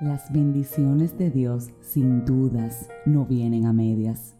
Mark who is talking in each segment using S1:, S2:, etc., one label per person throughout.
S1: Las bendiciones de Dios sin dudas no vienen a medias.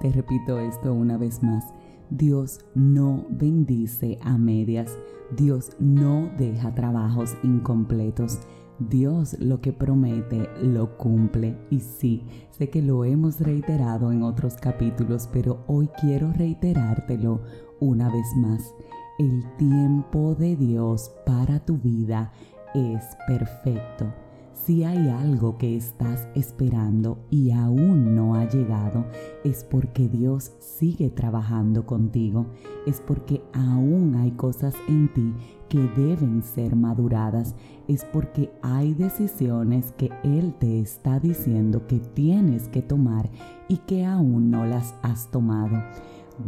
S1: Te repito esto una vez más. Dios no bendice a medias. Dios no deja trabajos incompletos. Dios lo que promete lo cumple. Y sí, sé que lo hemos reiterado en otros capítulos, pero hoy quiero reiterártelo una vez más. El tiempo de Dios para tu vida es perfecto si hay algo que estás esperando y aún no ha llegado, es porque Dios sigue trabajando contigo, es porque aún hay cosas en ti que deben ser maduradas, es porque hay decisiones que Él te está diciendo que tienes que tomar y que aún no las has tomado.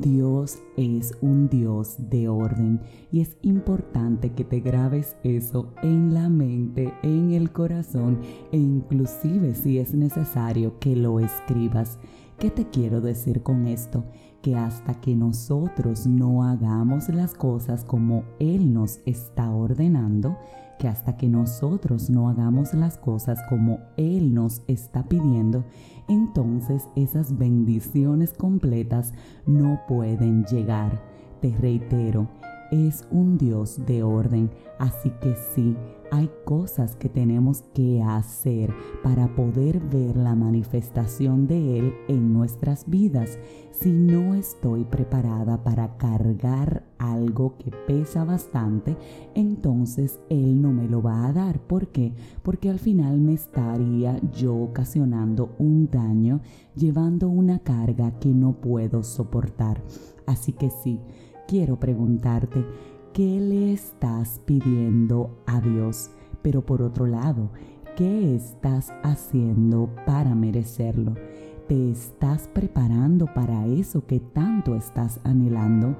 S1: Dios es un Dios de orden y es importante que te grabes eso en la mente, en el corazón e inclusive si es necesario que lo escribas. ¿Qué te quiero decir con esto? Que hasta que nosotros no hagamos las cosas como Él nos está ordenando, que hasta que nosotros no hagamos las cosas como Él nos está pidiendo, entonces esas bendiciones completas no pueden llegar. Te reitero, es un Dios de orden, así que sí, hay cosas que tenemos que hacer para poder ver la manifestación de Él en nuestras vidas. Si no estoy preparada para cargar algo que pesa bastante, entonces Él no me lo va a dar. ¿Por qué? Porque al final me estaría yo ocasionando un daño llevando una carga que no puedo soportar. Así que sí, quiero preguntarte, ¿qué le estás pidiendo a Dios? Pero por otro lado, ¿qué estás haciendo para merecerlo? ¿Te estás preparando para eso que tanto estás anhelando?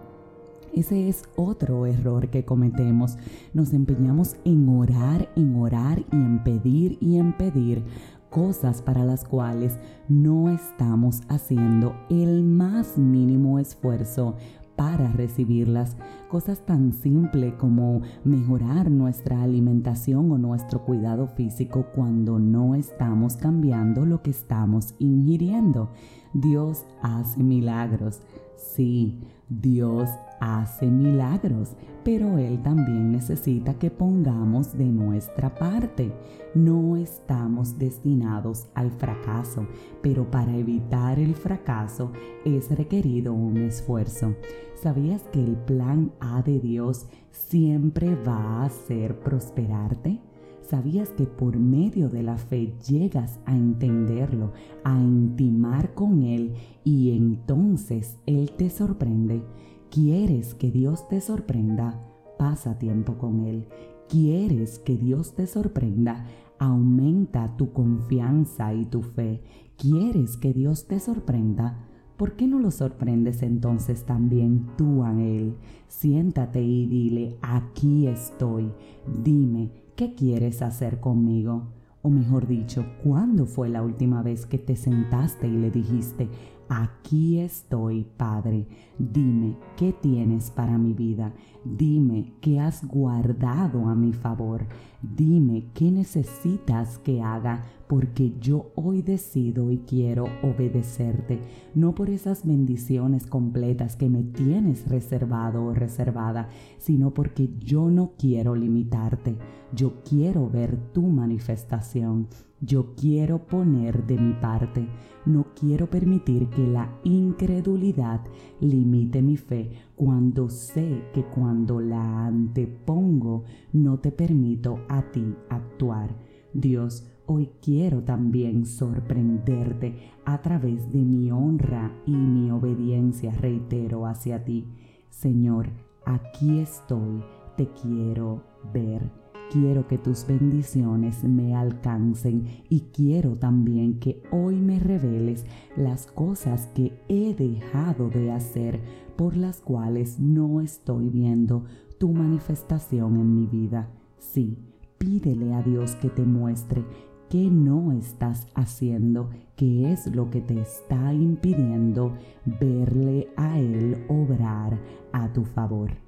S1: Ese es otro error que cometemos. Nos empeñamos en orar, en orar y en pedir y en pedir cosas para las cuales no estamos haciendo el más mínimo esfuerzo para recibirlas. Cosas tan simples como mejorar nuestra alimentación o nuestro cuidado físico cuando no estamos cambiando lo que estamos ingiriendo. Dios hace milagros. Sí, Dios hace milagros, pero Él también necesita que pongamos de nuestra parte. No estamos destinados al fracaso, pero para evitar el fracaso es requerido un esfuerzo. ¿Sabías que el plan A de Dios siempre va a ser prosperarte? ¿Sabías que por medio de la fe llegas a entenderlo, a intimar con Él y entonces Él te sorprende? ¿Quieres que Dios te sorprenda? Pasa tiempo con Él. ¿Quieres que Dios te sorprenda? Aumenta tu confianza y tu fe. ¿Quieres que Dios te sorprenda? ¿Por qué no lo sorprendes entonces también tú a Él? Siéntate y dile, aquí estoy. Dime, ¿qué quieres hacer conmigo? O mejor dicho, ¿cuándo fue la última vez que te sentaste y le dijiste, Aquí estoy, Padre. Dime qué tienes para mi vida. Dime qué has guardado a mi favor. Dime qué necesitas que haga porque yo hoy decido y quiero obedecerte, no por esas bendiciones completas que me tienes reservado o reservada, sino porque yo no quiero limitarte. Yo quiero ver tu manifestación. Yo quiero poner de mi parte. No quiero permitir que la incredulidad limite mi fe cuando sé que cuando la antepongo no te permito a ti actuar. Dios, hoy quiero también sorprenderte a través de mi honra y mi obediencia, reitero, hacia ti. Señor, aquí estoy, te quiero ver Quiero que tus bendiciones me alcancen y quiero también que hoy me reveles las cosas que he dejado de hacer por las cuales no estoy viendo tu manifestación en mi vida. Sí, pídele a Dios que te muestre qué no estás haciendo, qué es lo que te está impidiendo verle a Él obrar a tu favor.